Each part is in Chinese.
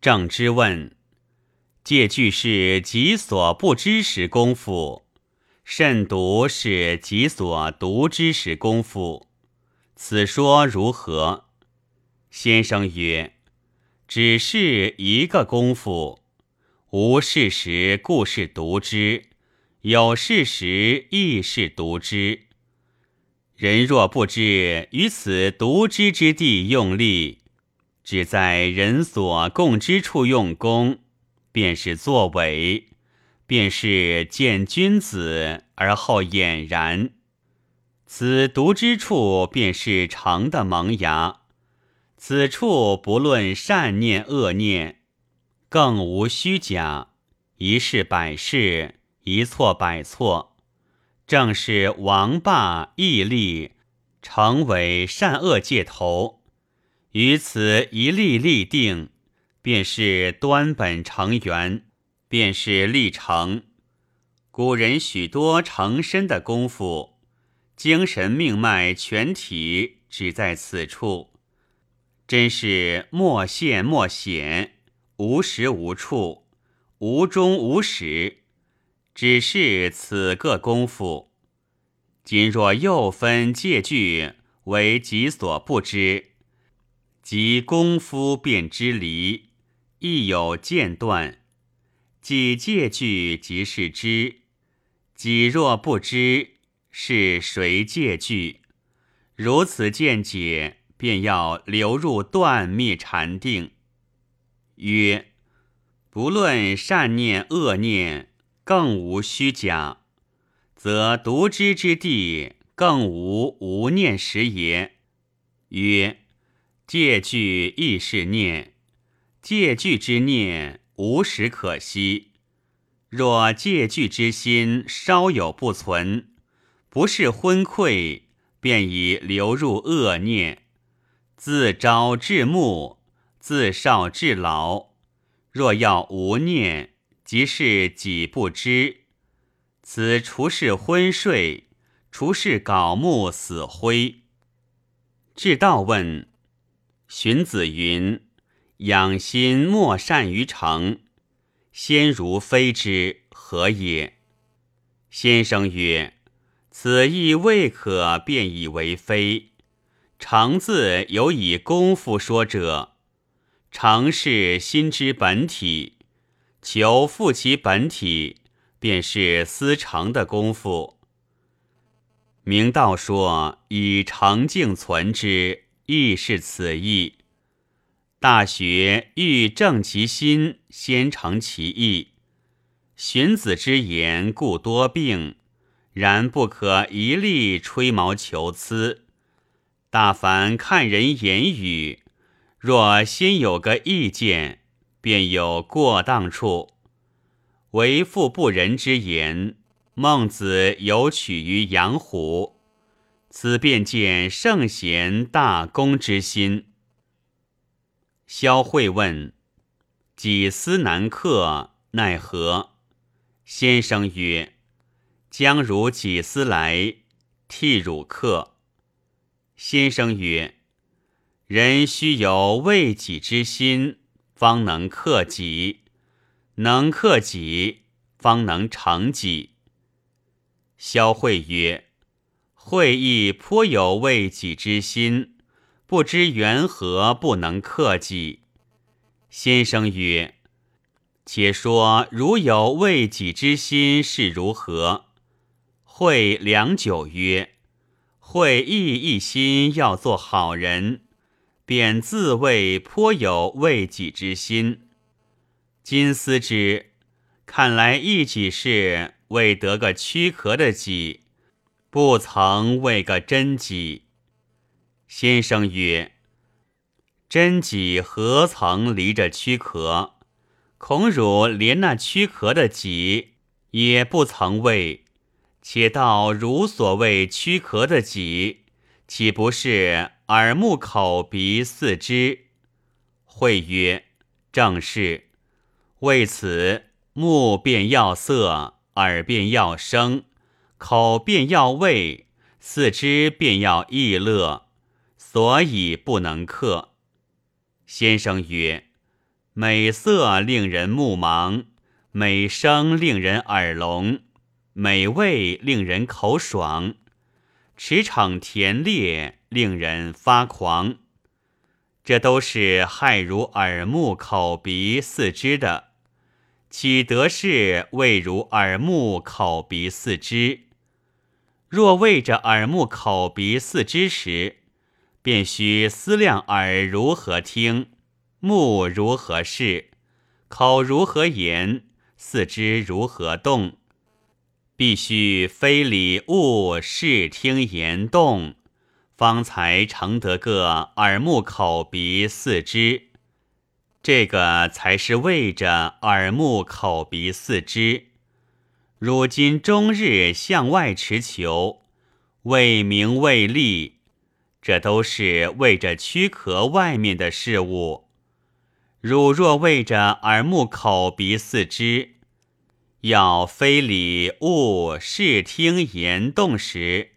郑之问：借句是己所不知时功夫，慎独是己所独知时功夫，此说如何？先生曰：只是一个功夫，无事实故是独知，有事实亦是独知。人若不知于此独知之地用力。只在人所共之处用功，便是作伪，便是见君子而后俨然。此独之处，便是诚的萌芽。此处不论善念恶念，更无虚假，一事百事，一错百错，正是王霸毅力，成为善恶界头。于此一立立定，便是端本成源，便是立成。古人许多成身的功夫，精神命脉全体只在此处，真是莫现莫显，无时无处，无终无始，只是此个功夫。今若又分借据为己所不知。即功夫便知离，亦有间断。即借据即是知，己若不知，是谁借据？如此见解，便要流入断灭禅定。曰：不论善念恶念，更无虚假，则独知之地，更无无念时也。曰。借据亦是念，借据之念无时可息。若借据之心稍有不存，不是昏聩，便已流入恶念，自朝至暮，自少至老。若要无念，即是己不知。此除是昏睡，除是槁木死灰。至道问。荀子云：“养心莫善于诚，先如非之，何也？”先生曰：“此意未可便以为非。诚字有以功夫说者，诚是心之本体，求复其本体，便是思诚的功夫。明道说以诚静存之。”亦是此意。大学欲正其心，先诚其意。荀子之言故多病，然不可一力吹毛求疵。大凡看人言语，若先有个意见，便有过当处。为富不仁之言，孟子有取于养虎。此便见圣贤大公之心。萧慧问：“己思难克，奈何？”先生曰：“将如己思来，替汝克。”先生曰：“人须有为己之心，方能克己；能克己，方能成己。”萧慧曰。会意颇有为己之心，不知缘何不能克己。先生曰：“且说如有为己之心是如何？”会良久曰：“会意一心要做好人，便自谓颇有为己之心。今思之，看来一己是为得个躯壳的己。”不曾为个真己。先生曰：“真己何曾离着躯壳？恐汝连那躯壳的己也不曾为。且道汝所谓躯壳的己，岂不是耳目口鼻四肢？”会曰：“正是。为此，目便要色，耳便要声。”口便要味，四肢便要意乐，所以不能克。先生曰：“美色令人目盲，美声令人耳聋，美味令人口爽，驰骋甜猎令人发狂。这都是害如耳目口鼻四肢的，岂得是为如耳目口鼻四肢？若为着耳目口鼻四肢时，便须思量耳如何听，目如何视，口如何言，四肢如何动，必须非礼物视听言动，方才成得个耳目口鼻四肢。这个才是为着耳目口鼻四肢。如今终日向外持求，为名为利。这都是为着躯壳外面的事物。汝若为着耳目口鼻四肢，要非礼物视听言动时，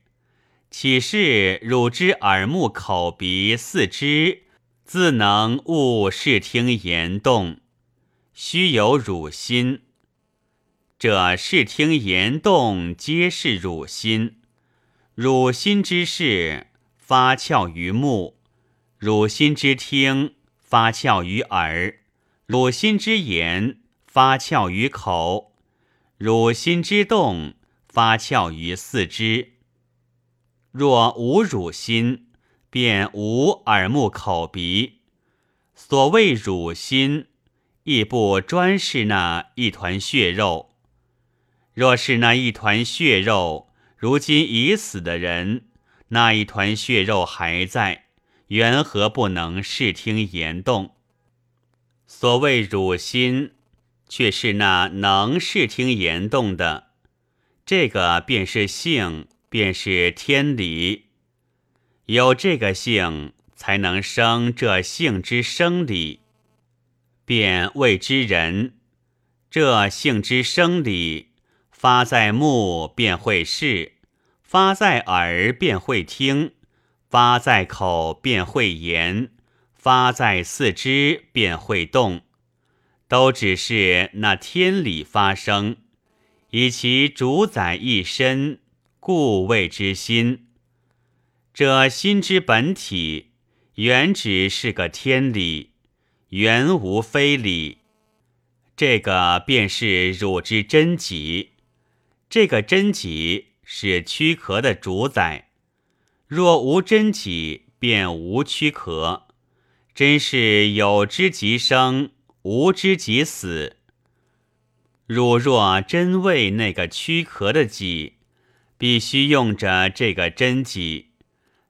岂是汝之耳目口鼻四肢自能物视听言动？须有汝心。这视听言动皆是汝心，汝心之事。发窍于目，汝心之听；发窍于耳，汝心之言；发窍于口，汝心之动；发窍于四肢。若无汝心，便无耳目口鼻。所谓汝心，亦不专是那一团血肉。若是那一团血肉，如今已死的人。那一团血肉还在，缘何不能视听言动？所谓汝心，却是那能视听言动的。这个便是性，便是天理。有这个性，才能生这性之生理，便谓之人。这性之生理，发在目，便会视。发在耳便会听，发在口便会言，发在四肢便会动，都只是那天理发生，以其主宰一身，故谓之心。这心之本体，原只是个天理，原无非理。这个便是汝之真己，这个真己。是躯壳的主宰，若无真己，便无躯壳。真是有之即生，无之即死。汝若真为那个躯壳的己，必须用着这个真己，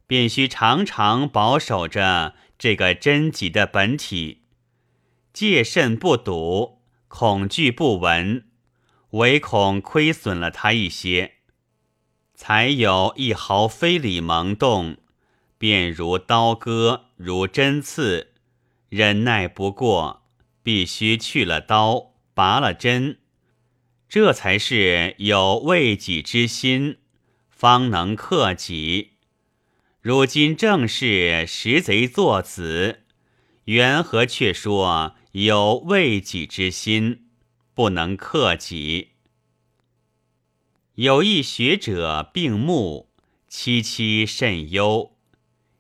便须常常保守着这个真己的本体，戒慎不睹，恐惧不闻，唯恐亏损了他一些。才有一毫非礼萌动，便如刀割，如针刺，忍耐不过，必须去了刀，拔了针，这才是有为己之心，方能克己。如今正是识贼作子，缘何却说有为己之心，不能克己？有一学者病目，凄凄甚忧。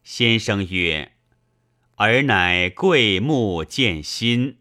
先生曰：“尔乃贵目见心，